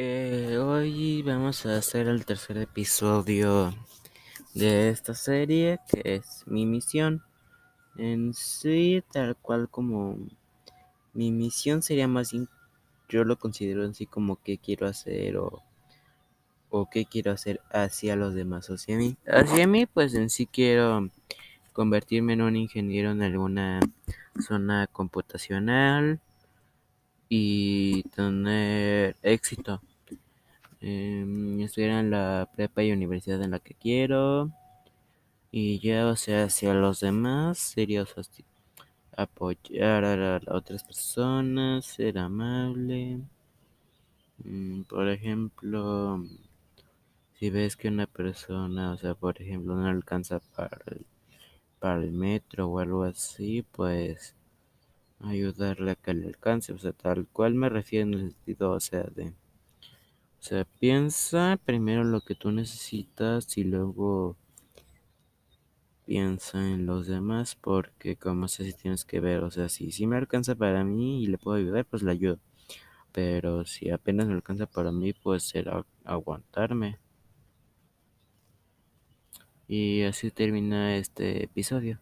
Eh, hoy vamos a hacer el tercer episodio de esta serie que es mi misión. En sí, tal cual como mi misión sería más yo lo considero así como qué quiero hacer o, o qué quiero hacer hacia los demás, hacia mí. Hacia mí, pues en sí quiero convertirme en un ingeniero en alguna zona computacional y tener éxito. Eh, estudiar en la prepa y universidad en la que quiero. Y ya, o sea, hacia los demás sería apoyar a otras personas, ser amable. Mm, por ejemplo, si ves que una persona, o sea, por ejemplo, no alcanza para el, para el metro o algo así, pues ayudarle a que le alcance, o sea, tal cual me refiero en el sentido, o sea, de, o sea, piensa primero lo que tú necesitas y luego piensa en los demás, porque como sé si tienes que ver, o sea, si, si me alcanza para mí y le puedo ayudar, pues le ayudo, pero si apenas me alcanza para mí, pues será aguantarme. Y así termina este episodio.